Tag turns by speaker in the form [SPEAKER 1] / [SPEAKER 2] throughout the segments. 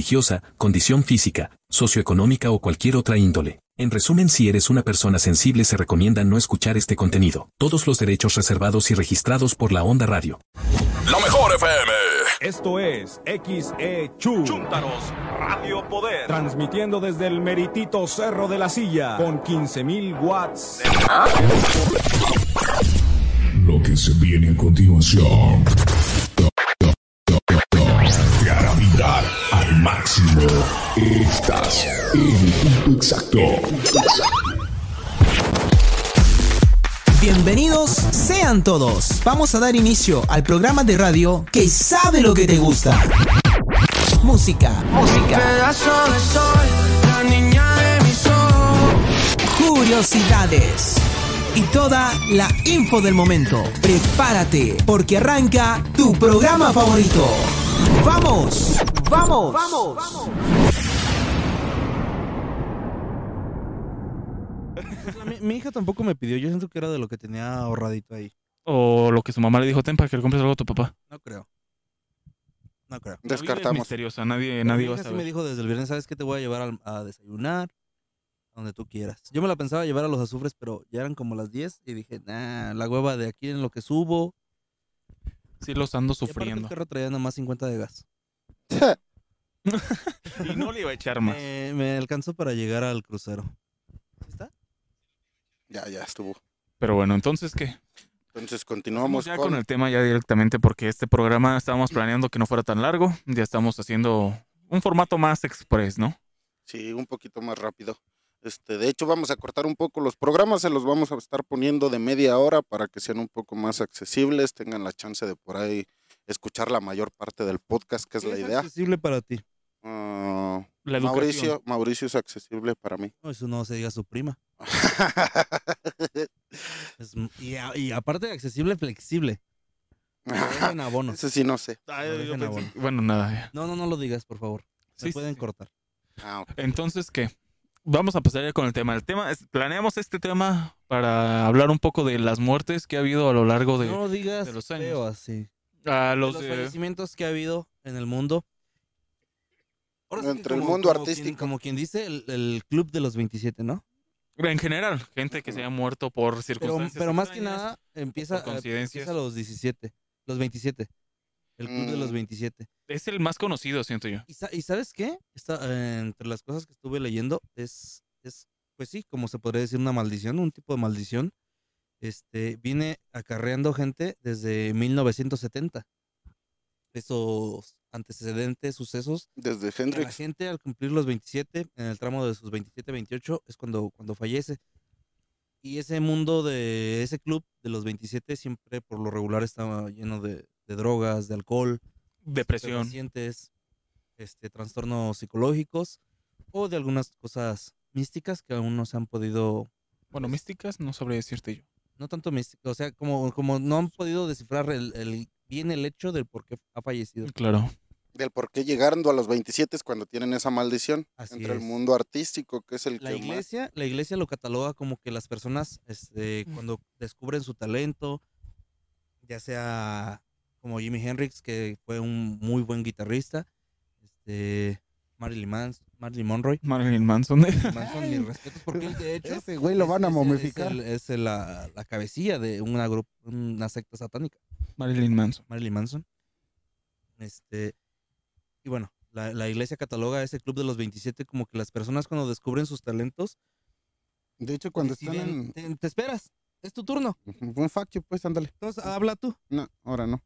[SPEAKER 1] religiosa, condición física, socioeconómica o cualquier otra índole. En resumen, si eres una persona sensible se recomienda no escuchar este contenido. Todos los derechos reservados y registrados por la Onda Radio.
[SPEAKER 2] La mejor FM.
[SPEAKER 3] Esto es XE Chu.
[SPEAKER 2] Chúntaros, Radio Poder.
[SPEAKER 3] Transmitiendo desde el meritito Cerro de la Silla con 15.000 watts.
[SPEAKER 4] Lo que se viene a continuación. Estás en el punto exacto.
[SPEAKER 5] Bienvenidos sean todos. Vamos a dar inicio al programa de radio que sabe lo que te gusta. Música, música.
[SPEAKER 6] Pedazo de sol, la niña de mis ojos.
[SPEAKER 5] curiosidades y toda la info del momento. Prepárate, porque arranca tu programa favorito. ¡Vamos! ¡Vamos! ¡Vamos!
[SPEAKER 7] Mi, mi hija tampoco me pidió, yo siento que era de lo que tenía ahorradito ahí.
[SPEAKER 8] O lo que su mamá le dijo, ten para que le compres algo a tu papá.
[SPEAKER 7] No creo. No creo.
[SPEAKER 8] Es
[SPEAKER 9] Descartamos.
[SPEAKER 8] misteriosa, nadie, nadie
[SPEAKER 7] mi
[SPEAKER 8] va a
[SPEAKER 7] hija sí
[SPEAKER 8] saber.
[SPEAKER 7] me dijo desde el viernes, ¿sabes qué? Te voy a llevar a, desayunar, donde tú quieras. Yo me la pensaba llevar a los azufres, pero ya eran como las 10 y dije, nah, la hueva de aquí en lo que subo.
[SPEAKER 8] Sí los ando
[SPEAKER 7] Y
[SPEAKER 8] sufriendo.
[SPEAKER 7] el carro traía nomás 50 de gas.
[SPEAKER 8] Y no le iba a echar más.
[SPEAKER 7] Me, me alcanzó para llegar al crucero. ¿Está?
[SPEAKER 9] Ya, ya estuvo.
[SPEAKER 8] Pero bueno, entonces, ¿qué?
[SPEAKER 9] Entonces continuamos
[SPEAKER 8] ya
[SPEAKER 9] con...
[SPEAKER 8] con el tema ya directamente porque este programa estábamos planeando que no fuera tan largo. Ya estamos haciendo un formato más express, ¿no?
[SPEAKER 9] Sí, un poquito más rápido. Este, de hecho, vamos a cortar un poco los programas, se los vamos a estar poniendo de media hora para que sean un poco más accesibles, tengan la chance de por ahí escuchar la mayor parte del podcast, que es
[SPEAKER 7] ¿Qué
[SPEAKER 9] la idea.
[SPEAKER 7] accesible para ti?
[SPEAKER 9] Ah,
[SPEAKER 8] La.
[SPEAKER 9] Mauricio, Mauricio es accesible para mí.
[SPEAKER 7] No, eso no se diga a su prima. Es y, a- y aparte de accesible, flexible. Dejan abono.
[SPEAKER 9] Ese sí no sé.
[SPEAKER 8] Yo
[SPEAKER 7] abono.
[SPEAKER 8] Bueno, nada. ya.
[SPEAKER 7] No, no, no lo digas, por favor. Se
[SPEAKER 8] Sí,
[SPEAKER 7] pueden
[SPEAKER 8] sí.
[SPEAKER 7] cortar.
[SPEAKER 9] Ah.
[SPEAKER 8] Entonces, ¿qué? Vamos a pasar ya con el tema. El tema es, planeamos este tema para hablar un poco de las muertes que ha habido a lo largo de
[SPEAKER 7] no digas
[SPEAKER 8] de los
[SPEAKER 7] feo
[SPEAKER 8] años.
[SPEAKER 7] así.
[SPEAKER 8] a
[SPEAKER 7] De
[SPEAKER 8] los, de-
[SPEAKER 7] fallecimientos que ha habido en el mundo. Ahora sí que
[SPEAKER 9] Entre el mundo
[SPEAKER 7] como quien-
[SPEAKER 9] artístico.
[SPEAKER 7] como quien dice, el, el club de los 27, ¿no?
[SPEAKER 8] en general, gente que se haya muerto por circunstancias
[SPEAKER 7] pero más que nada, empieza, empieza a los 17. Los 27. El club de los
[SPEAKER 9] Mm.
[SPEAKER 7] 27.
[SPEAKER 8] Es el más conocido, siento yo.
[SPEAKER 7] ¿Y, sa- y sabes qué? Está, eh, entre las cosas que estuve leyendo es, es, pues sí, como se podría decir, una maldición, un tipo de maldición. Este, viene acarreando gente desde 1970. Esos antecedentes, sucesos.
[SPEAKER 9] Desde
[SPEAKER 7] que La gente al cumplir los 27, en el tramo de sus 27, 28, es cuando, cuando fallece. Y ese mundo de ese club de los 27 siempre por lo regular estaba lleno de, de drogas, de alcohol,
[SPEAKER 8] Depresión.
[SPEAKER 7] pacientes, este, trastornos psicológicos o de algunas cosas místicas que aún no se han podido,
[SPEAKER 8] Bueno, místicas no sabría decirte yo.
[SPEAKER 7] no tanto místicas, o sea, como, como no han podido descifrar el, el- bien el hecho del por qué ha fallecido.
[SPEAKER 8] Claro.
[SPEAKER 9] Del por qué llegando a los 27 es cuando tienen esa maldición.
[SPEAKER 7] Así
[SPEAKER 9] entre el mundo artístico, que es el
[SPEAKER 7] La
[SPEAKER 9] que más...
[SPEAKER 7] iglesia, la iglesia lo cataloga como que las personas, este,
[SPEAKER 8] Mm.
[SPEAKER 7] cuando descubren su talento, ya sea como Jimi Hendrix, que fue un muy buen guitarrista, este, Marilyn, Mans- Marilyn Monroe,
[SPEAKER 8] Marilyn Manson.
[SPEAKER 7] Manson, mis respetos, porque él, de hecho
[SPEAKER 9] Ese güey lo van a momificar.
[SPEAKER 7] Es, el- es el- la, la cabecilla de una, una secta satánica,
[SPEAKER 8] Marilyn Manson.
[SPEAKER 7] Marilyn Manson. Este, y bueno, la, la iglesia cataloga a ese club de los 27 como que las personas cuando descubren sus talentos,
[SPEAKER 9] De hecho, cuando están en...
[SPEAKER 7] te, te esperas, es tu turno.
[SPEAKER 9] Buen facto, pues, ándale.
[SPEAKER 7] Entonces, habla tú.
[SPEAKER 9] No, ahora no.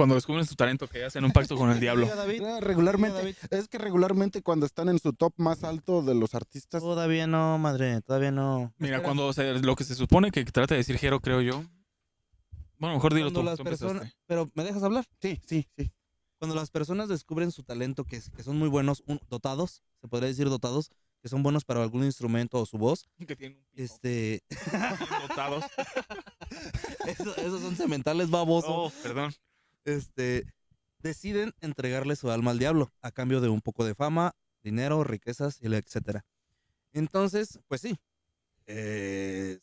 [SPEAKER 8] Cuando descubren su talento, que hacen un pacto con el diablo.
[SPEAKER 7] David. Diga,
[SPEAKER 9] regularmente,
[SPEAKER 7] David.
[SPEAKER 9] es que regularmente cuando están en su top más alto de los artistas,
[SPEAKER 7] Todavía no, madre, todavía no.
[SPEAKER 8] Mira,
[SPEAKER 7] Espera.
[SPEAKER 8] cuando lo que se supone que trata de decir Jero, creo yo. Bueno, mejor dilo
[SPEAKER 7] Cuando
[SPEAKER 8] tú.
[SPEAKER 7] las
[SPEAKER 8] tú
[SPEAKER 7] personas,
[SPEAKER 8] empezaste.
[SPEAKER 7] pero ¿me dejas hablar?
[SPEAKER 9] sí, sí, sí.
[SPEAKER 7] cuando las personas descubren su talento, que, que son muy buenos, un- dotados, se podría decir dotados, que son buenos para algún instrumento o su voz,
[SPEAKER 8] Que tienen un
[SPEAKER 7] este,
[SPEAKER 8] dotados.
[SPEAKER 7] eso- esos son sementales babosos.
[SPEAKER 8] Oh, perdón.
[SPEAKER 7] Este, deciden entregarle su alma al diablo a cambio de un poco de fama, dinero, riquezas, etcétera. Entonces, pues sí, eh,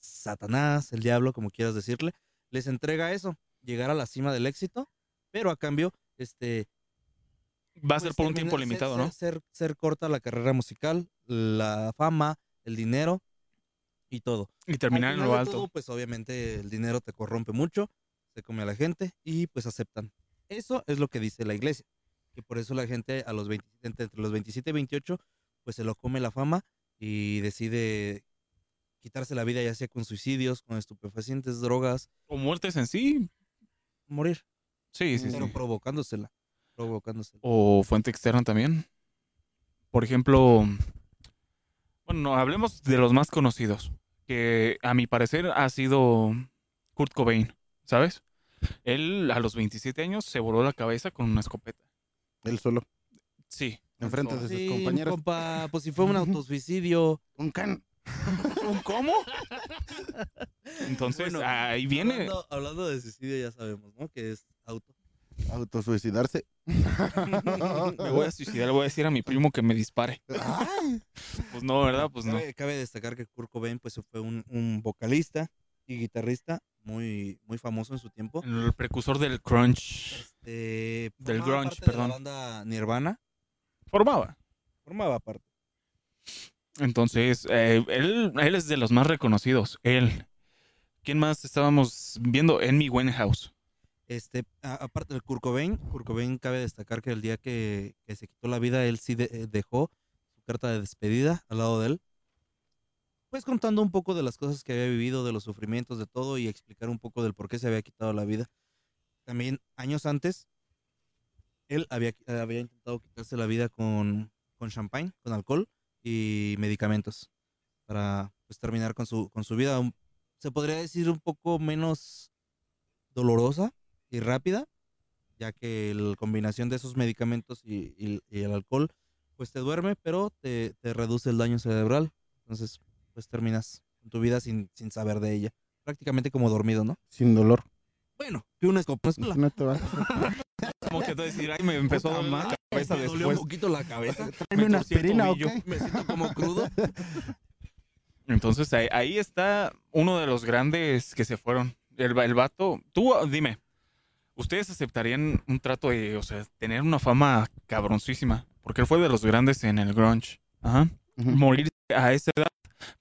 [SPEAKER 7] Satanás, el diablo, como quieras decirle, les entrega eso, llegar a la cima del éxito, pero a cambio, este,
[SPEAKER 8] Va a ser
[SPEAKER 7] pues,
[SPEAKER 8] por un tiempo
[SPEAKER 7] ser-
[SPEAKER 8] limitado,
[SPEAKER 7] ser-
[SPEAKER 8] ¿no?
[SPEAKER 7] Ser, ser corta la carrera musical, la fama, el dinero y todo.
[SPEAKER 8] Y terminar en lo alto.
[SPEAKER 7] todo, pues obviamente el dinero te corrompe mucho, se come a la gente y pues aceptan. Eso es lo que dice la iglesia, que por eso la gente a los 20 entre los 27 y 28 pues se lo come la fama y decide quitarse la vida ya sea con suicidios, con estupefacientes, drogas,
[SPEAKER 8] O muertes en sí.
[SPEAKER 7] morir,
[SPEAKER 8] Sí, sí,
[SPEAKER 7] pero
[SPEAKER 8] sí.
[SPEAKER 7] provocándosela, provocándosela.
[SPEAKER 8] O fuente externa también. Por ejemplo, bueno, no, hablemos de los más conocidos. Que a mi parecer ha sido Kurt Cobain, ¿sabes? Él a los 27 años se voló la cabeza con una escopeta.
[SPEAKER 9] Él solo,
[SPEAKER 8] Sí.
[SPEAKER 9] enfrente de sus
[SPEAKER 7] Sí,
[SPEAKER 9] compañeros.
[SPEAKER 7] compa, pues si fue un autosuicidio.
[SPEAKER 9] Un can.
[SPEAKER 8] ¿Cómo? Entonces,
[SPEAKER 7] Bueno,
[SPEAKER 8] ahí viene.
[SPEAKER 7] Hablando, hablando de suicidio ya sabemos, ¿no? Que es auto.
[SPEAKER 9] Autosuicidarse.
[SPEAKER 8] Me voy a suicidar, le voy a decir a mi primo que me dispare. Pues no, ¿verdad? Pues no.
[SPEAKER 7] Cabe, cabe destacar que Kurt Cobain pues, fue un, un vocalista y guitarrista muy, muy famoso en su tiempo.
[SPEAKER 8] El precursor del crunch
[SPEAKER 7] Este,
[SPEAKER 8] Del grunge,
[SPEAKER 7] parte de
[SPEAKER 8] perdón.
[SPEAKER 7] La banda Nirvana
[SPEAKER 8] formaba.
[SPEAKER 7] formaba parte.
[SPEAKER 8] Entonces, eh, él, él es de los más reconocidos. Él. ¿Quién más estábamos viendo? Amy Winehouse.
[SPEAKER 7] Este, a- aparte del Kurt Cobain, Kurt Cobain cabe destacar que el día que, que se quitó la vida, él sí de- eh, dejó su carta de despedida al lado de él. Pues contando un poco de las cosas que había vivido, de los sufrimientos, de todo, y explicar un poco del por qué se había quitado la vida. También años antes, él había, había intentado quitarse la vida con, con champagne, con alcohol y medicamentos para pues, terminar con su, con su vida. Se podría decir un poco menos dolorosa y rápida, ya que la combinación de esos medicamentos y el alcohol, pues te duerme, pero te, te reduce el daño cerebral. Entonces, pues terminas con tu vida sin, sin saber de ella. Prácticamente como dormido, ¿no?
[SPEAKER 9] Sin dolor.
[SPEAKER 7] Bueno, que una escopeta.
[SPEAKER 9] No te va.
[SPEAKER 8] Como que te decir, ay, me empezó a doler la cabeza
[SPEAKER 7] me dolió un poquito la cabeza.
[SPEAKER 9] Tráeme una aspirina, ¿ok?
[SPEAKER 8] tobillo.
[SPEAKER 7] Me siento como crudo.
[SPEAKER 8] Entonces ahí, ahí está uno de los grandes que se fueron. El, el vato, tú dime, ¿ustedes aceptarían un trato de, o sea, tener una fama cabroncísima? Porque él fue de los grandes en el grunge. Ajá.
[SPEAKER 9] Ujú.
[SPEAKER 8] Morir a esa edad,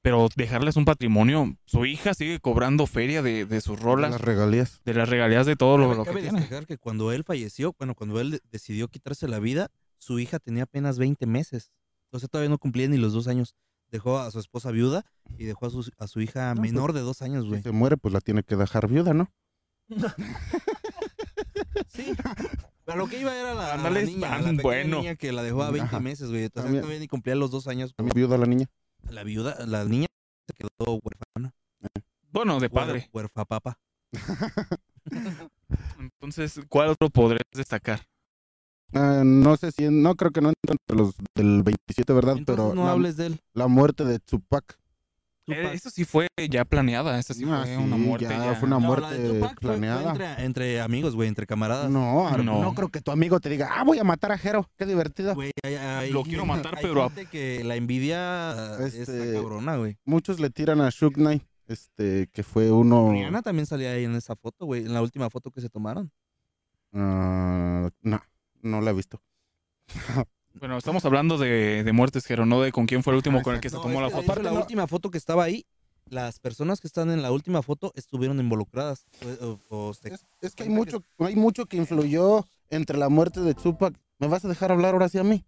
[SPEAKER 8] pero dejarles un patrimonio. Su hija sigue cobrando feria de, de sus rolas,
[SPEAKER 9] Las regalías.
[SPEAKER 8] de las regalías de todo lo, lo que
[SPEAKER 7] cabe
[SPEAKER 8] tiene.
[SPEAKER 7] que cuando él falleció, bueno, cuando él de- decidió quitarse la vida, su hija tenía apenas 20 meses. Entonces todavía no cumplía ni los dos años. Dejó a su esposa viuda y dejó a su, a su hija
[SPEAKER 9] No, pues,
[SPEAKER 7] menor de dos años,
[SPEAKER 9] Si
[SPEAKER 7] güey.
[SPEAKER 9] se muere, pues la tiene que dejar viuda, ¿no?
[SPEAKER 7] Sí. Pero lo que iba era la, niña,
[SPEAKER 8] ah,
[SPEAKER 7] la pequeña
[SPEAKER 8] bueno.
[SPEAKER 7] niña que la dejó a 20
[SPEAKER 9] Ajá.
[SPEAKER 7] meses, güey. Entonces
[SPEAKER 9] También-
[SPEAKER 7] todavía ni cumplía los dos años.
[SPEAKER 9] Viuda la niña.
[SPEAKER 7] La viuda, la niña se quedó huérfana.
[SPEAKER 8] Bueno, de padre.
[SPEAKER 7] Huérfa papa.
[SPEAKER 8] Entonces, ¿cuál otro podrías destacar?
[SPEAKER 9] Ah, no sé si, no creo que no entra entre los del 27, ¿verdad?
[SPEAKER 7] Entonces
[SPEAKER 9] Pero
[SPEAKER 7] no
[SPEAKER 9] la,
[SPEAKER 7] hables de él.
[SPEAKER 9] la muerte de Tupac.
[SPEAKER 8] Eh,
[SPEAKER 7] Tupac.
[SPEAKER 8] eso sí fue ya planeada, esa sí
[SPEAKER 9] Ah,
[SPEAKER 8] fue
[SPEAKER 9] sí,
[SPEAKER 8] una muerte
[SPEAKER 9] ya
[SPEAKER 8] ya.
[SPEAKER 9] fue una
[SPEAKER 7] No,
[SPEAKER 9] muerte
[SPEAKER 7] Tupac fue- fue
[SPEAKER 9] planeada.
[SPEAKER 7] entre, entre amigos, güey, entre camaradas.
[SPEAKER 9] No,
[SPEAKER 8] No.
[SPEAKER 9] no. creo que tu amigo te diga, ah, voy a matar a Jero, qué divertido.
[SPEAKER 7] Güey, hay- hay-
[SPEAKER 8] Lo quiero matar,
[SPEAKER 7] hay
[SPEAKER 8] pero
[SPEAKER 7] gente que la envidia
[SPEAKER 9] Este-
[SPEAKER 7] está cabrona, güey.
[SPEAKER 9] Muchos le tiran a Shook Knight, este, que fue uno...
[SPEAKER 7] Rihanna también salía ahí en esa foto, güey, en la última foto que se tomaron.
[SPEAKER 9] Ah, no, no la he visto.
[SPEAKER 8] Bueno, estamos hablando de, de muertes, pero no de con quién fue el último con el que se tomó la foto.
[SPEAKER 7] hecho, la última foto que estaba ahí, las personas que están en la última foto estuvieron involucradas. O, o- o se-
[SPEAKER 9] Es, es que hay mucho, hay mucho que influyó entre la muerte de Tupac. ¿Me vas a dejar hablar ahora sí a mí?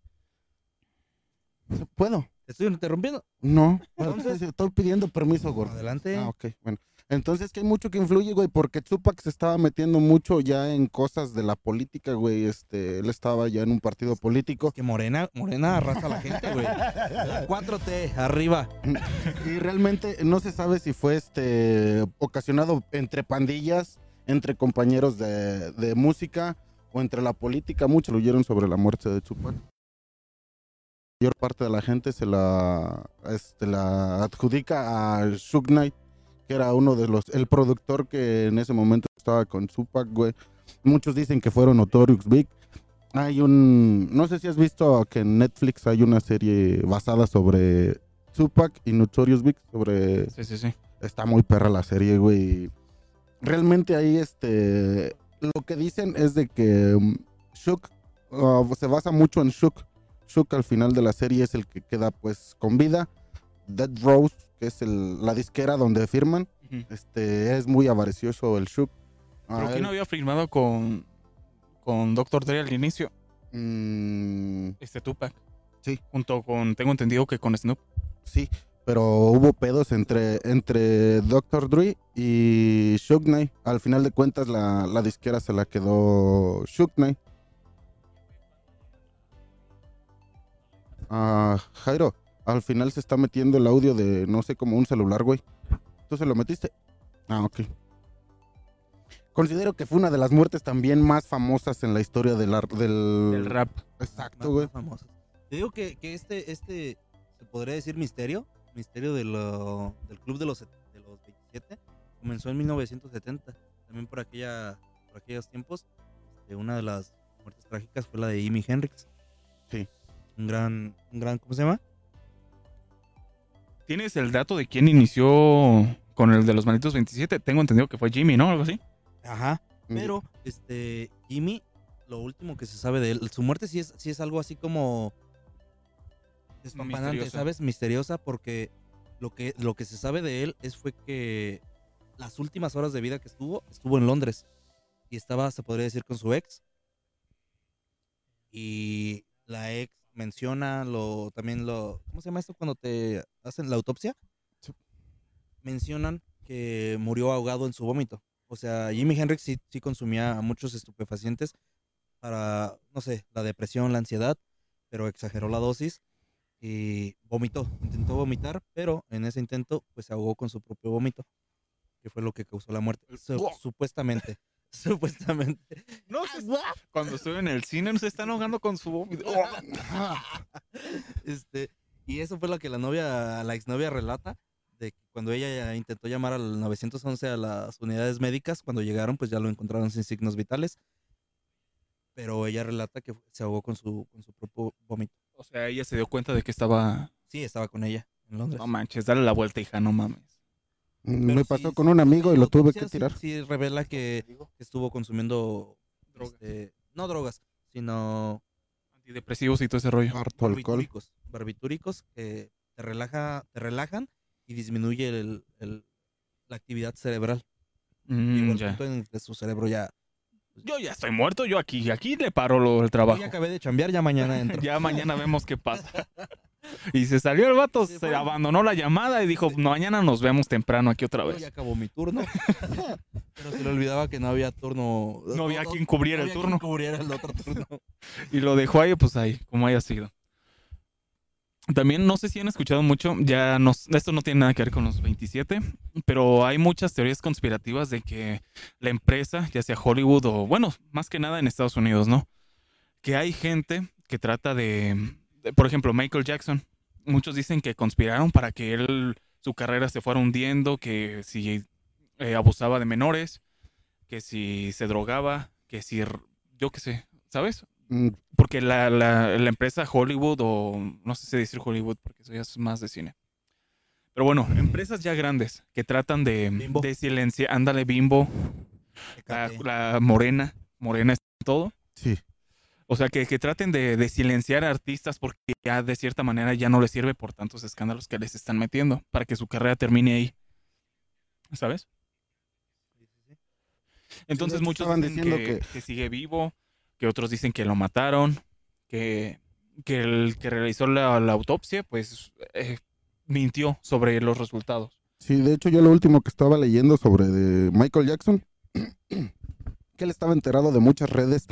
[SPEAKER 9] ¿Puedo?
[SPEAKER 7] ¿Te estoy interrumpiendo?
[SPEAKER 9] No,
[SPEAKER 7] Entonces-
[SPEAKER 9] estoy pidiendo permiso, gordo.
[SPEAKER 7] Adelante.
[SPEAKER 9] Ah, ok, bueno. Entonces que hay mucho que influye, güey, porque Tupac se estaba metiendo mucho ya en cosas de la política, güey. Este, él estaba ya en un partido político.
[SPEAKER 7] Que Morena, Morena arrasa a la gente, güey. La 4T, arriba.
[SPEAKER 9] Y realmente no se sabe si fue este ocasionado entre pandillas, entre compañeros de, de música, o entre la política, muchos huyeron sobre la muerte de Tupac. La mayor parte de la gente se la, este, la adjudica a Suge Knight, que era uno de los, el productor que en ese momento estaba con Tupac, güey. Muchos dicen que fueron Notorious Big. Hay un, no sé si has visto que en Netflix hay una serie basada sobre Tupac y Notorious Big, sobre
[SPEAKER 8] Sí, sí, sí.
[SPEAKER 9] está muy perra la serie, güey. Realmente ahí, este, lo que dicen es de que um, Shook uh, se basa mucho en Shook. Shook al final de la serie es el que queda, pues, con vida. Dead Rose, que es el- la disquera donde firman, este, es muy avaricioso el Shook.
[SPEAKER 8] Pero
[SPEAKER 9] Ah,
[SPEAKER 8] ¿quién no había firmado con, con Dr. Dre al inicio?
[SPEAKER 9] mm,
[SPEAKER 8] Este Tupac.
[SPEAKER 9] Sí.
[SPEAKER 8] Junto con, tengo entendido que con Snoop.
[SPEAKER 9] sí, pero hubo pedos entre, entre Dr. Dre y Shook Knight. Al final de cuentas, la, la disquera se la quedó Shook Knight. Ah, Jairo, al final se está metiendo el audio de, no sé, como un celular, güey. ¿Tú se lo metiste? Ah, ok. Considero que fue una de las muertes también más famosas en la historia del... ar- del...
[SPEAKER 8] El rap.
[SPEAKER 9] Exacto,
[SPEAKER 7] más-
[SPEAKER 9] güey.
[SPEAKER 7] más famosas. Te digo que, que este, este, se podría decir misterio, misterio de lo- del club de los, de los 27, comenzó en 1970, también por, aquella, por aquellos tiempos. este, una de las muertes trágicas fue la de Jimi Hendrix.
[SPEAKER 9] Sí.
[SPEAKER 7] Un gran, un gran, ¿cómo se llama?
[SPEAKER 8] ¿Tienes el dato de quién inició con el de los malditos 27? Tengo entendido que fue Jimmy, ¿no? Algo así.
[SPEAKER 7] Ajá. Pero, este, Jimmy, lo último que se sabe de él, su muerte sí es, sí es algo así como
[SPEAKER 8] Misteriosa.
[SPEAKER 7] ¿sabes? Misteriosa, porque lo que, lo que se sabe de él es fue que las últimas horas de vida que estuvo, estuvo en Londres. Y estaba, se podría decir, con su ex. Y la ex menciona lo, también lo, ¿cómo se llama esto cuando te hacen la autopsia? Mencionan que murió ahogado en su vómito. O sea, Jimi Hendrix sí, sí consumía muchos estupefacientes para, no sé, la depresión, la ansiedad, pero exageró la dosis y vomitó, intentó vomitar, pero en ese intento pues se ahogó con su propio vómito, que fue lo que causó la muerte, supuestamente, supuestamente.
[SPEAKER 8] No, cuando estuve en el cine se están ahogando con su vómito.
[SPEAKER 7] este, y eso fue lo que la novia, la exnovia relata, de que cuando ella intentó llamar al 911 a las unidades médicas, cuando llegaron pues ya lo encontraron sin signos vitales, pero ella relata que se ahogó con su, con su propio vómito.
[SPEAKER 8] O sea, ella se dio cuenta de que estaba...
[SPEAKER 7] Sí, estaba con ella en Londres.
[SPEAKER 8] No manches, dale la vuelta, hija, no mames.
[SPEAKER 7] Pero
[SPEAKER 9] Me pasó con un amigo y lo tuve que
[SPEAKER 7] sí-
[SPEAKER 9] tirar.
[SPEAKER 7] Sí, revela que, estuvo consumiendo
[SPEAKER 8] Drogas.
[SPEAKER 7] este, no drogas, sino
[SPEAKER 8] Antidepresivos y todo ese rollo.
[SPEAKER 9] Harto alcohol.
[SPEAKER 7] barbitúricos, barbitúricos que te relaja, te relajan y disminuye el- el- la actividad cerebral.
[SPEAKER 8] Mm,
[SPEAKER 7] al
[SPEAKER 8] ya.
[SPEAKER 7] en que su cerebro ya.
[SPEAKER 8] Yo ya estoy muerto, yo aquí, aquí le paro lo, el trabajo.
[SPEAKER 7] Yo ya acabé de chambear, ya mañana entro.
[SPEAKER 8] Ya mañana vemos qué pasa. Y se salió el vato,
[SPEAKER 7] Se
[SPEAKER 8] abandonó la llamada y dijo, "No, mañana nos vemos temprano aquí otra vez.
[SPEAKER 7] ya acabó mi turno. Pero se le olvidaba que no había turno.
[SPEAKER 8] No había quien cubriera
[SPEAKER 7] no
[SPEAKER 8] el
[SPEAKER 7] había
[SPEAKER 8] turno.
[SPEAKER 7] quien cubriera el otro turno.
[SPEAKER 8] Y lo dejó ahí, pues ahí, como haya sido. También no sé si han escuchado mucho, ya no, esto no tiene nada que ver con los 27, pero hay muchas teorías conspirativas de que la empresa, ya sea Hollywood o, bueno, más que nada en Estados Unidos, ¿no? Que hay gente que trata de, por ejemplo, Michael Jackson. Muchos dicen que conspiraron para que él, su carrera se fuera hundiendo, que si eh, abusaba de menores, que si se drogaba, que si, yo qué sé, ¿sabes?
[SPEAKER 9] Mm,
[SPEAKER 8] Porque la, la, la empresa Hollywood, o no sé si decir Hollywood, porque eso ya es más de cine. Pero bueno, empresas ya grandes que tratan de,
[SPEAKER 7] Bimbo.
[SPEAKER 8] de silenciar, ándale, Bimbo, la, la Morena, Morena es todo.
[SPEAKER 9] Sí.
[SPEAKER 8] O sea, que, que traten de, de silenciar a artistas porque ya de cierta manera ya no les sirve por tantos escándalos que les están metiendo para que su carrera termine ahí. ¿Sabes? Entonces muchos dicen
[SPEAKER 9] diciendo
[SPEAKER 8] que,
[SPEAKER 9] que-
[SPEAKER 8] que sigue vivo, que otros dicen que lo mataron, que, que el que realizó la, la autopsia pues eh, mintió sobre los resultados.
[SPEAKER 9] Sí, de hecho yo lo último que estaba leyendo sobre de Michael Jackson, que él estaba enterado de muchas redes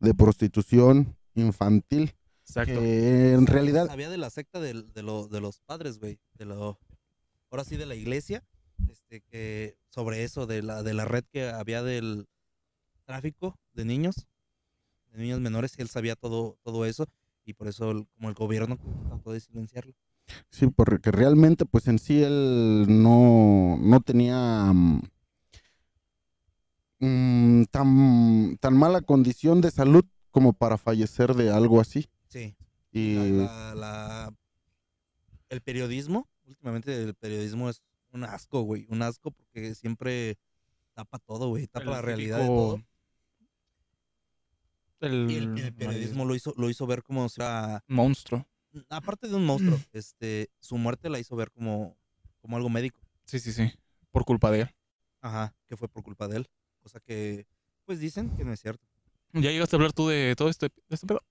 [SPEAKER 9] de prostitución infantil,
[SPEAKER 8] Exacto.
[SPEAKER 9] que en realidad
[SPEAKER 7] Sabía de la secta de, lo- de los padres, güey. De lo, ahora sí, de la iglesia. Este, que sobre eso, de la, de la red que había del tráfico de niños. de niños menores, él sabía todo, todo eso y por eso el- como el gobierno trató de silenciarlo.
[SPEAKER 9] Sí, porque realmente, pues en sí él no, no tenía mm, mm, tan, tan mala condición de salud como para fallecer de algo así.
[SPEAKER 7] Sí.
[SPEAKER 9] Y
[SPEAKER 7] La, la- la- el periodismo, últimamente el periodismo es un asco, güey, un asco porque siempre tapa todo, güey, tapa
[SPEAKER 8] El
[SPEAKER 7] la realidad de todo.
[SPEAKER 8] El,
[SPEAKER 7] Y el, el periodismo lo hizo, lo hizo ver como si fuera,
[SPEAKER 8] monstruo.
[SPEAKER 7] aparte de un monstruo, este, su muerte la hizo ver como, como algo médico.
[SPEAKER 8] Sí, sí, sí. Por culpa de él.
[SPEAKER 7] Ajá, que fue por culpa de él. Cosa que, pues dicen que no es cierto.
[SPEAKER 8] ¿Ya llegaste a hablar tú de todo este, de este pedo?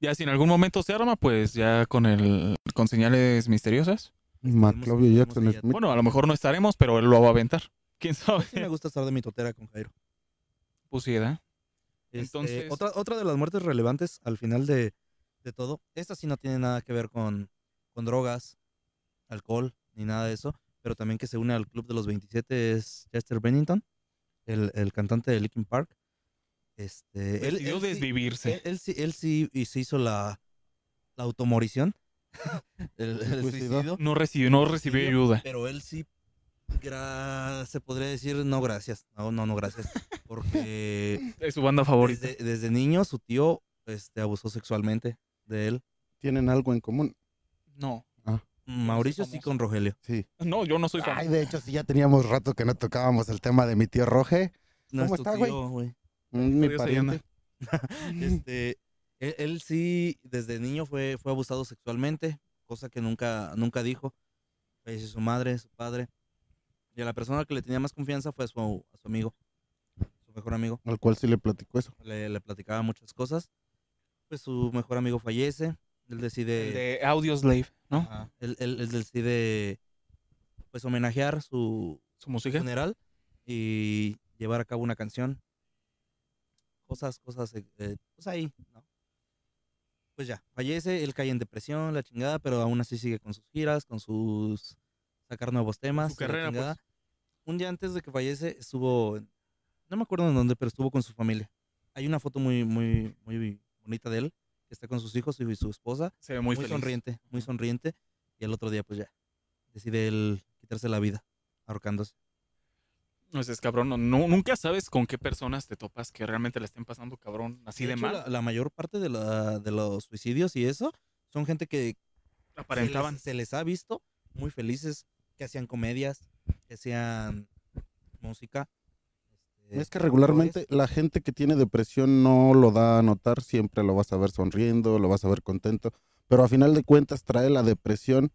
[SPEAKER 8] Ya si en algún momento se arma, pues ya con el con señales misteriosas.
[SPEAKER 9] Jackson.
[SPEAKER 8] Bueno, a lo mejor no estaremos, pero él lo va a aventar. ¿Quién sabe?
[SPEAKER 7] Sí me gusta estar de mi totera con Jairo.
[SPEAKER 8] Pusiera.
[SPEAKER 7] Este,
[SPEAKER 8] Entonces-
[SPEAKER 7] otra, otra de las muertes relevantes al final de, de todo, esta sí no tiene nada que ver con, con drogas, alcohol, ni nada de eso, pero también que se une al club de los 27 es Chester Bennington, el, el cantante de Linkin Park. Este, él,
[SPEAKER 8] Decidió
[SPEAKER 7] él sí-
[SPEAKER 8] desvivirse.
[SPEAKER 7] él, él sí, él sí y se hizo la, la automorición, el, suicidio,
[SPEAKER 8] No recibió, no recibió ayuda.
[SPEAKER 7] pero él sí, gra- se podría decir no gracias, no, no, no gracias, porque
[SPEAKER 8] Es su banda favorita.
[SPEAKER 7] desde, desde niño su tío este, abusó sexualmente de él.
[SPEAKER 9] Tienen algo en común.
[SPEAKER 8] No.
[SPEAKER 7] Mauricio sí
[SPEAKER 8] famoso.
[SPEAKER 7] con Rogelio.
[SPEAKER 9] Sí.
[SPEAKER 8] No, yo no soy fan.
[SPEAKER 9] Ay, de hecho, sí, ya teníamos rato que no tocábamos el tema de mi tío Roge.
[SPEAKER 7] No
[SPEAKER 9] ¿Cómo
[SPEAKER 7] es tu
[SPEAKER 9] está, güey?
[SPEAKER 7] tío, güey.
[SPEAKER 9] Mm, Mi pariente.
[SPEAKER 7] Este, él, él sí desde niño fue, fue abusado sexualmente, cosa que nunca, nunca dijo. Falleció su madre, su padre. Y a la persona que le tenía más confianza fue a su, a su amigo, su mejor amigo.
[SPEAKER 9] Al cual sí le platicó eso.
[SPEAKER 7] Le, le platicaba muchas cosas. Pues su mejor amigo fallece. Él decide.
[SPEAKER 8] El de Audio Slave, ¿no?
[SPEAKER 7] Ajá. Él, él- él decide pues homenajear su
[SPEAKER 8] Su música.
[SPEAKER 7] funeral y llevar a cabo una canción. Cosas, cosas, eh, eh, pues ahí, ¿no? Pues ya, fallece, él cae en depresión, la chingada, pero aún así sigue con sus giras, con sus sacar nuevos temas.
[SPEAKER 8] Su carrera,
[SPEAKER 7] chingada.
[SPEAKER 8] pues.
[SPEAKER 7] Un día antes de que fallece estuvo, no me acuerdo en dónde, pero estuvo con su familia. Hay una foto muy, muy, muy bonita de él, que está con sus hijos y su esposa,
[SPEAKER 8] Se ve muy,
[SPEAKER 7] muy, sonriente, muy sonriente. Y el otro día, pues ya, decide él quitarse la vida, ahorcándose.
[SPEAKER 8] No es cabrón. no- nunca sabes con qué personas te topas que realmente le estén pasando cabrón así de,
[SPEAKER 7] hecho,
[SPEAKER 8] mal.
[SPEAKER 7] La, la mayor parte de, la- de los suicidios y eso son gente que
[SPEAKER 8] Aparentaban.
[SPEAKER 7] Se les, se les ha visto muy felices, que hacían comedias, que hacían música. Este,
[SPEAKER 9] Es que regularmente la gente que tiene depresión no lo da a notar, siempre lo vas a ver sonriendo, lo vas a ver contento, pero a final de cuentas trae la depresión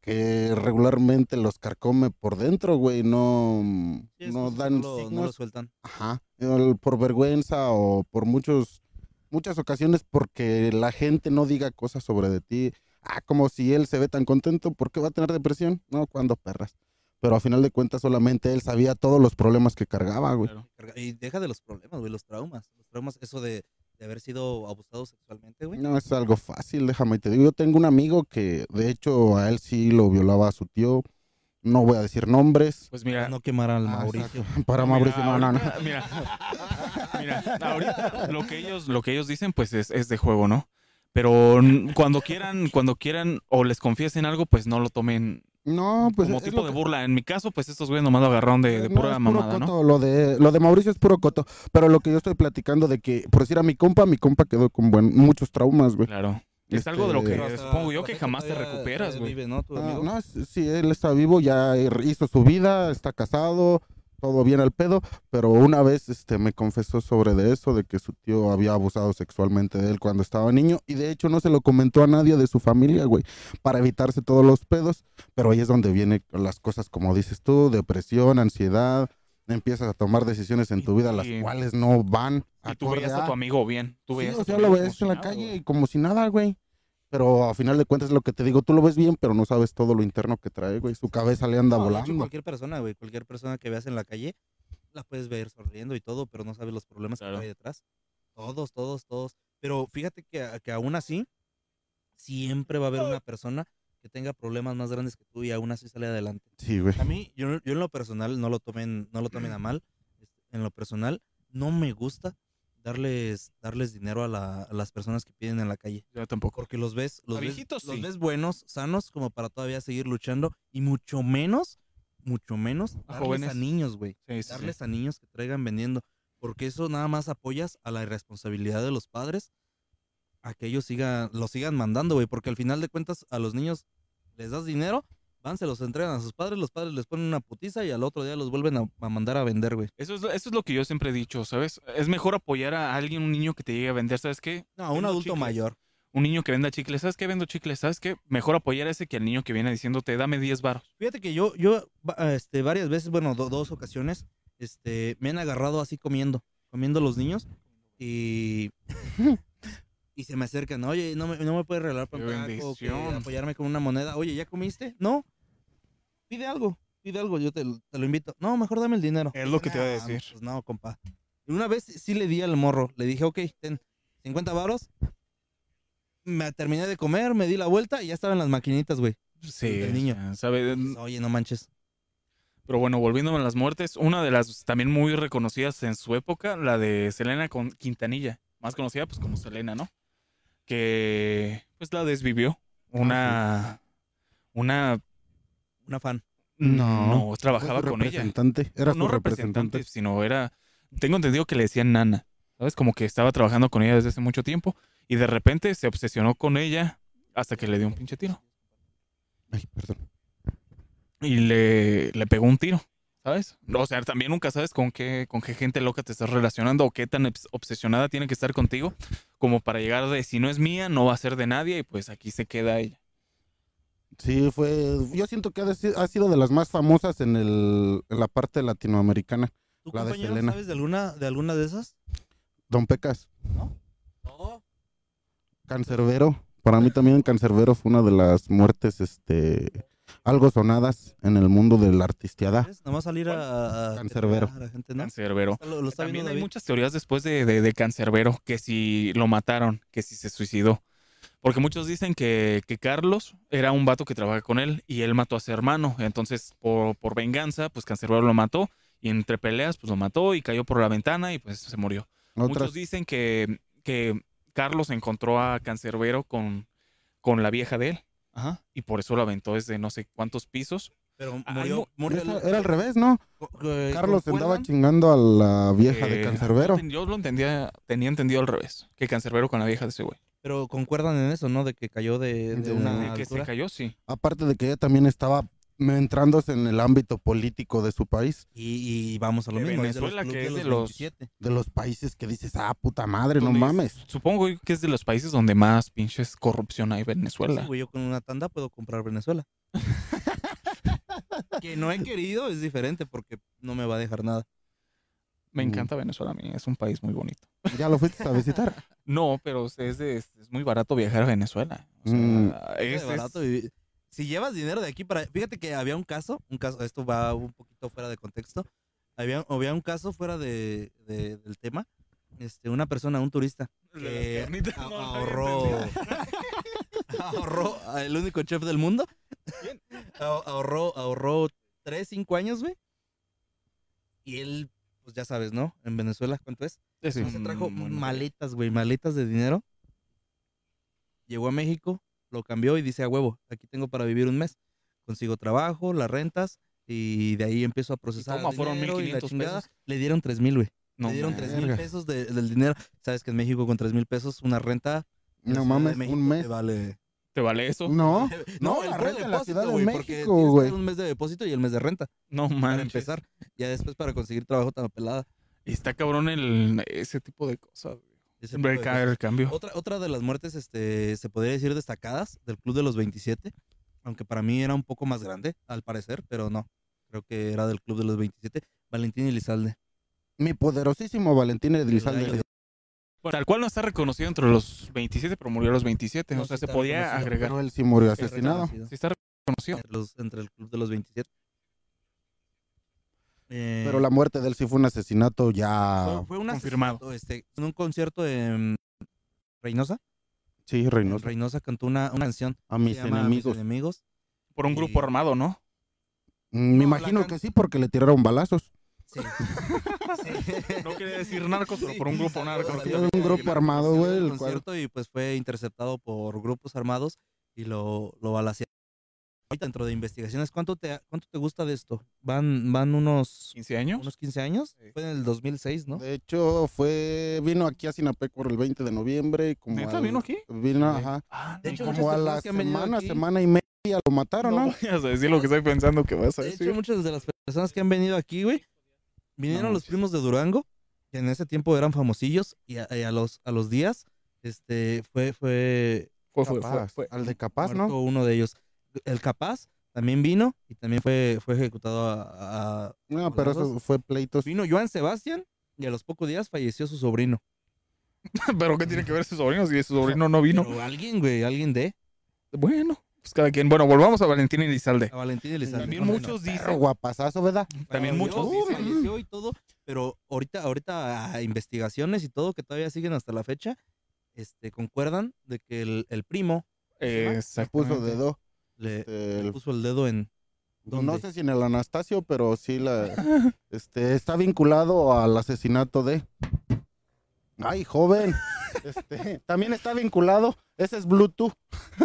[SPEAKER 9] que regularmente los carcome por dentro, güey, no,
[SPEAKER 7] Sí, es
[SPEAKER 9] no dan
[SPEAKER 7] no lo, no lo
[SPEAKER 9] signos,
[SPEAKER 7] sueltan.
[SPEAKER 9] ajá, por vergüenza o por muchos, muchas ocasiones porque la gente no diga cosas sobre de ti, ah, como si él se ve tan contento, ¿por qué va a tener depresión? No, cuando perras. Pero a final de cuentas solamente él sabía todos los problemas que cargaba, güey.
[SPEAKER 8] Claro.
[SPEAKER 7] Y deja de los problemas, güey, los traumas. Los traumas, eso de, de haber sido abusado sexualmente, güey.
[SPEAKER 9] No es algo fácil, déjame te digo. Yo tengo un amigo que de hecho a él sí lo violaba a su tío. No voy a decir nombres.
[SPEAKER 8] Pues mira,
[SPEAKER 7] No quemar al
[SPEAKER 9] Ah,
[SPEAKER 7] Mauricio.
[SPEAKER 9] exacto. Para
[SPEAKER 8] Mira,
[SPEAKER 9] Mauricio, no, no, no.
[SPEAKER 8] Mira, mira, ahorita lo que ellos, lo que ellos dicen, pues es, es de juego, ¿no? Pero cuando quieran, cuando quieran o les confiesen algo, pues no lo tomen
[SPEAKER 9] No, pues
[SPEAKER 8] como
[SPEAKER 9] es
[SPEAKER 8] tipo de
[SPEAKER 9] que-
[SPEAKER 8] burla. En mi caso, pues estos güeyes nomás lo agarraron de, de
[SPEAKER 9] No,
[SPEAKER 8] pura
[SPEAKER 9] es puro
[SPEAKER 8] mamada, ¿no?
[SPEAKER 9] coto, Lo de, lo de Mauricio es puro coto. Pero lo que yo estoy platicando de que, por decir a mi compa, mi compa quedó con buen, muchos traumas, güey.
[SPEAKER 8] Claro. Es algo de lo que
[SPEAKER 9] Este-
[SPEAKER 7] hasta-
[SPEAKER 8] supongo yo que jamás te recuperas, güey.
[SPEAKER 7] vive, ¿no? Tu
[SPEAKER 9] Ah,
[SPEAKER 7] amigo.
[SPEAKER 9] no, sí, él está vivo, ya hizo su vida, está casado, todo bien al pedo, pero una vez este me confesó sobre de eso, de que su tío había abusado sexualmente de él cuando estaba niño, y de hecho no se lo comentó a nadie de su familia, güey, para evitarse todos los pedos, pero ahí es donde vienen las cosas como dices tú, depresión, ansiedad, empiezas a tomar decisiones en tu vida las
[SPEAKER 8] Y-
[SPEAKER 9] cuales no van
[SPEAKER 8] Y tú veías a
[SPEAKER 9] a-
[SPEAKER 8] tu amigo bien. Tú
[SPEAKER 9] Sí,
[SPEAKER 8] veías
[SPEAKER 9] o
[SPEAKER 8] a
[SPEAKER 9] sea, lo
[SPEAKER 8] si
[SPEAKER 9] en la calle y como si nada, güey. Pero a final de cuentas lo que te digo, tú lo ves bien, pero no sabes todo lo interno que trae, güey. Su cabeza le anda
[SPEAKER 7] No, de hecho,
[SPEAKER 9] volando.
[SPEAKER 7] cualquier persona, güey, cualquier persona que veas en la calle, la puedes ver sonriendo y todo, pero no sabes los problemas
[SPEAKER 8] Claro.
[SPEAKER 7] que hay detrás. Todos, todos, todos. Pero fíjate que, que aún así, siempre va a haber una persona que tenga problemas más grandes que tú y aún así sale adelante.
[SPEAKER 9] Sí, güey.
[SPEAKER 7] A mí, yo, yo en lo personal, no lo tomen, no lo tomen a mal, este, en lo personal, no me gusta darles, darles dinero a, la- a las personas que piden en la calle.
[SPEAKER 8] Yo tampoco.
[SPEAKER 7] Porque los ves, los ves, los ves buenos, sanos, como para todavía seguir luchando. Y mucho menos, mucho menos,
[SPEAKER 8] A
[SPEAKER 7] darles
[SPEAKER 8] jóvenes.
[SPEAKER 7] a niños, güey.
[SPEAKER 8] Sí, sí, sí.
[SPEAKER 7] darles a niños que traigan vendiendo. Porque eso nada más apoyas a la irresponsabilidad de los padres a que ellos sigan, los sigan mandando, güey. Porque al final de cuentas, a los niños les das dinero, van, se los entregan a sus padres, los padres les ponen una putiza y al otro día los vuelven a, a mandar a vender, güey.
[SPEAKER 8] Eso es, lo- eso es lo que yo siempre he dicho, ¿sabes? Es mejor apoyar a alguien, un niño que te llegue a vender, ¿sabes qué?
[SPEAKER 7] No, a un
[SPEAKER 8] Vendo
[SPEAKER 7] adulto
[SPEAKER 8] chicles.
[SPEAKER 7] mayor.
[SPEAKER 8] Un niño que venda chicles, ¿sabes qué? Vendo chicles, ¿sabes qué? Mejor apoyar a ese que al niño que viene diciéndote, dame 10 baros.
[SPEAKER 7] Fíjate que yo, yo, este, varias veces, bueno, do- dos ocasiones, este, me han agarrado así comiendo, comiendo los niños y, y se me acercan, oye, no me, no me puedes regalar para apoyarme con una moneda, oye, ¿ya comiste? No, pide algo, pide algo, yo te, lo- te lo invito. No, mejor dame el dinero.
[SPEAKER 8] Es lo que te iba a
[SPEAKER 7] "Nah,
[SPEAKER 8] decir.
[SPEAKER 7] Pues no, compa. Y una vez sí le di al morro, le dije, ok, ten 50 varos. Me terminé de comer, me di la vuelta y ya estaban las maquinitas, güey.
[SPEAKER 8] Sí,
[SPEAKER 7] Del niño.
[SPEAKER 8] ¿sabes?
[SPEAKER 7] Oye, no manches.
[SPEAKER 8] Pero bueno, volviéndome a las muertes, una de las también muy reconocidas en su época, la de Selena con Quintanilla, más conocida pues como Selena, ¿no? Que pues la desvivió. Una una
[SPEAKER 7] Una fan.
[SPEAKER 8] no,
[SPEAKER 9] No,
[SPEAKER 8] trabajaba con ella.
[SPEAKER 9] representante, Era
[SPEAKER 8] no
[SPEAKER 9] su representante.
[SPEAKER 8] representante, sino era tengo entendido que le decían Nana, ¿sabes? Como que estaba trabajando con ella desde hace mucho tiempo y de repente se obsesionó con ella hasta que le dio un pinche tiro
[SPEAKER 9] Ay, perdón.
[SPEAKER 8] y le, le pegó un tiro, ¿sabes? O sea, también nunca sabes con qué, con qué gente loca te estás relacionando o qué tan obs- obsesionada tiene que estar contigo como para llegar de si no es mía, no va a ser de nadie y pues aquí se queda ella.
[SPEAKER 9] Sí, fue. Yo siento que ha, de sido de las más famosas en, el, en la parte latinoamericana.
[SPEAKER 7] ¿Tú,
[SPEAKER 9] La de
[SPEAKER 7] compañero,
[SPEAKER 9] Selena.
[SPEAKER 7] sabes de alguna, de alguna de esas?
[SPEAKER 9] Don Pecas,
[SPEAKER 7] No.
[SPEAKER 9] Cancerbero. Para mí también Cancerbero fue una de las muertes este, algo sonadas en el mundo de la artisteada.
[SPEAKER 7] ¿Ves? Nomás salir a, a
[SPEAKER 9] Cancerbero.
[SPEAKER 7] a la gente, ¿no?
[SPEAKER 8] Cancerbero.
[SPEAKER 7] Lo, lo está
[SPEAKER 8] También
[SPEAKER 7] viendo
[SPEAKER 8] hay
[SPEAKER 7] David.
[SPEAKER 8] muchas teorías después de, de, de Cancerbero, que si lo mataron, que si se suicidó. Porque muchos dicen que, que Carlos era un vato que trabaja con él y él mató a su hermano. Entonces, por, por venganza, pues Cancerbero lo mató y entre peleas, pues lo mató y cayó por la ventana y pues se murió.
[SPEAKER 9] Otras,
[SPEAKER 8] Muchos dicen que, que Carlos encontró a Cancerbero con, con la vieja de él
[SPEAKER 7] Ajá.
[SPEAKER 8] y por eso lo aventó desde no sé cuántos pisos.
[SPEAKER 7] Pero murió,
[SPEAKER 8] mu-
[SPEAKER 7] murió
[SPEAKER 9] Esa-
[SPEAKER 7] el-
[SPEAKER 9] era al revés, ¿no?
[SPEAKER 7] eh,
[SPEAKER 9] Carlos andaba chingando a la vieja de
[SPEAKER 8] Eh,
[SPEAKER 9] Cancerbero.
[SPEAKER 8] Yo, lo entendía, tenía entendido al revés, que Cancerbero con la vieja de ese güey.
[SPEAKER 7] Pero concuerdan en eso, ¿no? De que cayó de, de
[SPEAKER 9] De-
[SPEAKER 7] una
[SPEAKER 8] De que se
[SPEAKER 7] altura.
[SPEAKER 8] cayó, sí.
[SPEAKER 9] Aparte de que ella también estaba entrándose en el ámbito político de su país,
[SPEAKER 7] Y, y vamos a lo
[SPEAKER 8] De
[SPEAKER 7] mismo. es de los
[SPEAKER 8] Venezuela, que es
[SPEAKER 7] de los
[SPEAKER 8] los-
[SPEAKER 7] 27.
[SPEAKER 9] de los países que dices, ah, puta madre, no mames.
[SPEAKER 8] Supongo que es de los países donde más pinches corrupción hay Venezuela.
[SPEAKER 7] Sí, güey, yo con una tanda puedo comprar Venezuela. que no he querido es diferente porque no me va a dejar nada.
[SPEAKER 8] Me
[SPEAKER 9] Mm.
[SPEAKER 8] encanta Venezuela a mí, es un país muy bonito.
[SPEAKER 9] Ya lo fuiste a visitar.
[SPEAKER 8] No, pero es, de- es muy barato viajar a Venezuela. O sea,
[SPEAKER 9] Mm.
[SPEAKER 8] es,
[SPEAKER 7] Es barato
[SPEAKER 8] es-
[SPEAKER 7] vivir. Si llevas dinero de aquí para... Fíjate que había un caso, un caso, esto va un poquito fuera de contexto. Había, había un caso fuera de, de- del tema. Este, una persona, un turista, que ahorró, ahorró, ah, el único chef del mundo, ahorró, ahorró 3, 5 años, güey. Y él, pues ya sabes, ¿no? En Venezuela, ¿cuánto es?
[SPEAKER 8] es
[SPEAKER 7] Se trajo
[SPEAKER 8] buen-
[SPEAKER 7] maletas, güey, maletas de dinero. Llegó a México, lo cambió y dice a huevo, aquí tengo para vivir un mes. Consigo trabajo, las rentas y de ahí empiezo a procesar. el
[SPEAKER 8] fueron
[SPEAKER 7] dinero y la
[SPEAKER 8] 1,500
[SPEAKER 7] chingada.
[SPEAKER 8] pesos.
[SPEAKER 7] Le dieron tres mil, güey.
[SPEAKER 8] No,
[SPEAKER 7] Le dieron
[SPEAKER 8] mames.
[SPEAKER 7] tres mil
[SPEAKER 9] verga.
[SPEAKER 7] pesos de- del dinero. Sabes que en México con tres mil pesos una renta.
[SPEAKER 9] No mames, un
[SPEAKER 7] te
[SPEAKER 9] mes.
[SPEAKER 7] vale.
[SPEAKER 8] ¿Te vale eso?
[SPEAKER 9] No,
[SPEAKER 7] No,
[SPEAKER 9] no,
[SPEAKER 7] el
[SPEAKER 9] la
[SPEAKER 7] puro
[SPEAKER 9] renta en la Ciudad de México,
[SPEAKER 7] tienes que
[SPEAKER 9] güey.
[SPEAKER 7] Un mes de depósito y el mes de renta.
[SPEAKER 8] No,
[SPEAKER 7] Para
[SPEAKER 8] manches.
[SPEAKER 7] empezar. Ya después para conseguir trabajo tan pelada.
[SPEAKER 8] Y está cabrón el, ese tipo de cosas. güey.
[SPEAKER 7] Ese
[SPEAKER 8] Siempre
[SPEAKER 7] tipo de
[SPEAKER 8] cae
[SPEAKER 7] cosas.
[SPEAKER 8] el cambio.
[SPEAKER 7] Otra, otra de las muertes, este, se podría decir destacadas del Club de los 27, aunque para mí era un poco más grande, al parecer, pero no. Creo que era del Club de los 27, Valentín Elizalde.
[SPEAKER 9] mi poderosísimo Valentín Elizalde.
[SPEAKER 8] Bueno, tal cual no está reconocido entre los 27, pero murió a los 27.
[SPEAKER 7] No,
[SPEAKER 8] o sea,
[SPEAKER 7] sí
[SPEAKER 8] se podía agregar.
[SPEAKER 9] Pero él sí murió asesinado.
[SPEAKER 8] Sí está reconocido.
[SPEAKER 7] Entre, los- entre el Club de los 27. Eh,
[SPEAKER 9] Pero la muerte de él sí fue un asesinato ya.
[SPEAKER 7] fue, fue un
[SPEAKER 8] confirmado.
[SPEAKER 7] asesinato, Este, en un concierto en Reynosa,
[SPEAKER 9] Sí, Reynosa.
[SPEAKER 7] Reynosa cantó una, una canción
[SPEAKER 9] A
[SPEAKER 7] que
[SPEAKER 9] mis
[SPEAKER 7] se llama
[SPEAKER 9] enemigos.
[SPEAKER 7] Mis enemigos.
[SPEAKER 8] Por un
[SPEAKER 7] Y-
[SPEAKER 8] grupo armado, ¿no?
[SPEAKER 9] Mm, Me
[SPEAKER 7] No,
[SPEAKER 9] imagino que sí, porque le tiraron balazos.
[SPEAKER 7] Sí.
[SPEAKER 8] No quería decir narcos, pero por un grupo narco.
[SPEAKER 9] Un
[SPEAKER 7] de-
[SPEAKER 9] grupo armado, güey, el
[SPEAKER 7] del
[SPEAKER 9] cual-
[SPEAKER 7] concierto y pues fue interceptado por grupos armados y lo, lo balacearon. Ahorita dentro de investigaciones, ¿cuánto te, cuánto te gusta de esto? ¿Van, van unos,
[SPEAKER 8] 15 años.
[SPEAKER 7] unos 15 años?
[SPEAKER 8] Sí.
[SPEAKER 7] Fue en el 2006, ¿no?
[SPEAKER 9] De hecho, fue, vino aquí a Sinapec por el 20 de noviembre y como
[SPEAKER 8] ¿Neta
[SPEAKER 9] al-
[SPEAKER 8] vino aquí?
[SPEAKER 9] Vino,
[SPEAKER 8] Sí.
[SPEAKER 9] ajá.
[SPEAKER 8] Ah,
[SPEAKER 7] De hecho,
[SPEAKER 9] como a la
[SPEAKER 7] han venido
[SPEAKER 9] semana, semana y media lo mataron,
[SPEAKER 8] no
[SPEAKER 9] ¿no?
[SPEAKER 8] vayas a decir lo que estoy pensando que vas a
[SPEAKER 7] De
[SPEAKER 8] decir.
[SPEAKER 7] hecho, muchas de las personas que han venido aquí, güey, vinieron
[SPEAKER 8] No
[SPEAKER 7] los primos de Durango, que en ese tiempo eran famosillos, y a, y a los, a los días, este, fue, fue
[SPEAKER 8] Fue, fue, fue,
[SPEAKER 9] Capaz,
[SPEAKER 8] fue.
[SPEAKER 9] Al de Capaz, ¿no?
[SPEAKER 7] uno de ellos. El Capaz también vino y también fue, fue ejecutado a, a-
[SPEAKER 9] No, pero eso fue pleitos.
[SPEAKER 7] Vino Joan Sebastián y a los pocos días falleció su sobrino.
[SPEAKER 8] Pero ¿qué tiene que ver su sobrino si su sobrino no vino?
[SPEAKER 7] Pero alguien, güey, alguien de
[SPEAKER 8] Bueno, pues cada quien. Bueno, volvamos a Valentín Elizalde.
[SPEAKER 7] a Valentín Elizalde.
[SPEAKER 8] También
[SPEAKER 7] No,
[SPEAKER 8] muchos dicen,
[SPEAKER 9] guapazazo, ¿verdad?
[SPEAKER 8] también muchos dicen,
[SPEAKER 7] y todo, pero ahorita, ahorita a investigaciones y todo que todavía siguen hasta la fecha, este, concuerdan de que el, el primo
[SPEAKER 8] eh,
[SPEAKER 9] Se puso
[SPEAKER 8] exactamente.
[SPEAKER 9] dedo.
[SPEAKER 7] le,
[SPEAKER 9] Este,
[SPEAKER 7] le puso el dedo en
[SPEAKER 9] no sé si en el Anastasio, pero sí la, este, está vinculado al asesinato de. Ay, joven. Este, también está vinculado. Ese es Bluetooth.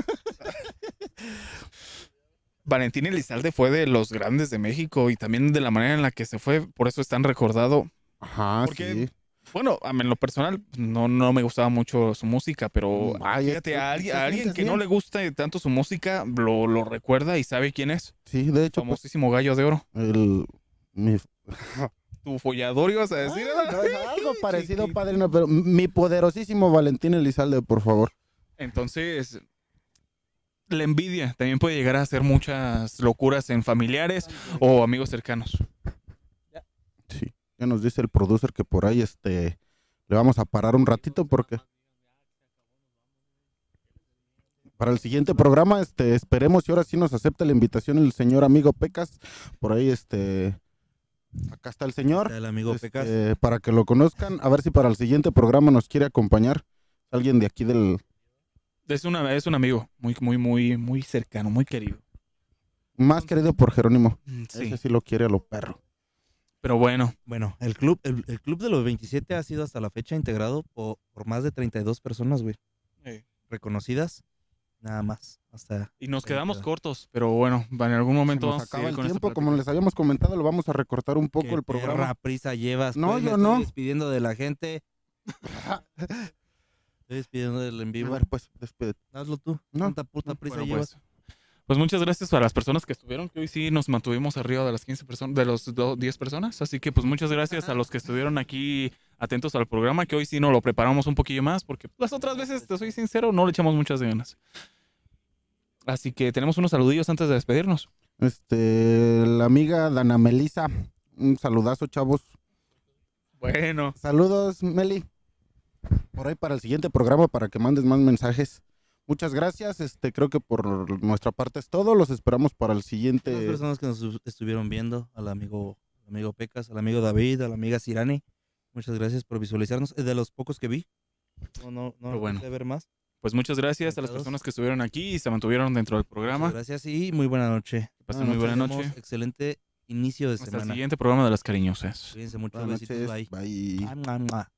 [SPEAKER 8] Valentín Elizalde fue de los grandes de México y también de la manera en la que se fue, por eso es tan recordado.
[SPEAKER 9] Ajá,
[SPEAKER 8] Porque-
[SPEAKER 9] sí.
[SPEAKER 8] Bueno, a mí en lo personal no, no me gustaba mucho su música, pero
[SPEAKER 9] Mm, ay,
[SPEAKER 8] fíjate, a alguien, a que no le gusta tanto su música, lo, lo recuerda y sabe quién es.
[SPEAKER 9] Sí, de hecho, pues,
[SPEAKER 8] Famosísimo gallo de oro.
[SPEAKER 9] el. Mi,
[SPEAKER 8] Tu follador ibas a decir.
[SPEAKER 9] Ah, no, es algo parecido,
[SPEAKER 8] Chiquito.
[SPEAKER 9] padrino, pero mi poderosísimo Valentín Elizalde, por favor.
[SPEAKER 8] Entonces, la envidia también puede llegar a hacer muchas locuras en familiares o amigos cercanos.
[SPEAKER 9] Sí. Ya nos dice el producer que por ahí este le vamos a parar un ratito porque para el siguiente programa este esperemos y ahora sí nos acepta la invitación el señor amigo Pecas. Por ahí este acá está el señor
[SPEAKER 7] el amigo
[SPEAKER 9] este,
[SPEAKER 7] Pecas.
[SPEAKER 9] para que lo conozcan, a ver si para el siguiente programa nos quiere acompañar alguien de aquí del
[SPEAKER 8] Es, una, es un amigo muy, muy, muy, muy cercano, muy querido.
[SPEAKER 9] más querido por Jerónimo.
[SPEAKER 8] Mm, Sí,
[SPEAKER 9] Ese sí lo quiere a lo perro.
[SPEAKER 8] pero bueno,
[SPEAKER 7] Bueno, el club, el, el club de los 27 ha sido hasta la fecha integrado por, por más de 32 personas, güey,
[SPEAKER 8] eh,
[SPEAKER 7] reconocidas, nada más. Hasta
[SPEAKER 8] y nos quedamos
[SPEAKER 7] queda.
[SPEAKER 8] cortos, pero bueno, en algún
[SPEAKER 9] Se
[SPEAKER 8] momento
[SPEAKER 9] nos
[SPEAKER 8] vamos
[SPEAKER 9] acaba el
[SPEAKER 8] con
[SPEAKER 9] tiempo, como les habíamos comentado, lo vamos a recortar un poco
[SPEAKER 7] ¿Qué
[SPEAKER 9] el programa.
[SPEAKER 7] perra prisa llevas?
[SPEAKER 9] No,
[SPEAKER 7] pues, me
[SPEAKER 9] yo
[SPEAKER 7] estoy
[SPEAKER 9] no.
[SPEAKER 7] despidiendo de la gente. Estoy despidiendo del en
[SPEAKER 9] A
[SPEAKER 7] vivo.
[SPEAKER 9] ver, pues, despídete.
[SPEAKER 7] Hazlo tú.
[SPEAKER 9] No.
[SPEAKER 7] ¿Cuánta puta prisa
[SPEAKER 8] Bueno,
[SPEAKER 7] llevas?
[SPEAKER 8] pues, pues muchas gracias a las personas que estuvieron, que hoy sí nos mantuvimos arriba de las 15 personas, de los do- 10 personas. Así que pues muchas gracias a los que estuvieron aquí atentos al programa, que hoy sí nos lo preparamos un poquillo más, porque las otras veces, te soy sincero, no le echamos muchas ganas. Así que tenemos unos saludillos antes de despedirnos.
[SPEAKER 9] Este, la amiga Dana Melisa, un saludazo, chavos.
[SPEAKER 8] Bueno,
[SPEAKER 9] Saludos, Meli. Por ahí para el siguiente programa para que mandes más mensajes. Muchas gracias. Este, creo que por nuestra parte es todo. Los esperamos para el
[SPEAKER 7] A las
[SPEAKER 9] siguiente.
[SPEAKER 7] personas que nos estu- estuvieron viendo, al amigo, al amigo Pecas, al amigo David, a la amiga Cirani. Muchas gracias por visualizarnos. Es de los pocos que vi. No, no, no
[SPEAKER 8] Pero bueno.
[SPEAKER 7] ver más.
[SPEAKER 8] pues muchas gracias a las personas que estuvieron aquí y se mantuvieron dentro del
[SPEAKER 7] Muchas
[SPEAKER 8] programa.
[SPEAKER 7] gracias y muy buena noche.
[SPEAKER 8] Que pasen muy buena noche.
[SPEAKER 7] Excelente inicio de
[SPEAKER 8] Hasta el
[SPEAKER 7] semana.
[SPEAKER 8] siguiente programa de las cariñosas.
[SPEAKER 7] Cuídense mucho.
[SPEAKER 9] Buenas
[SPEAKER 7] Besitos.
[SPEAKER 9] noches.
[SPEAKER 7] Bye.
[SPEAKER 9] Bye.
[SPEAKER 7] Mua.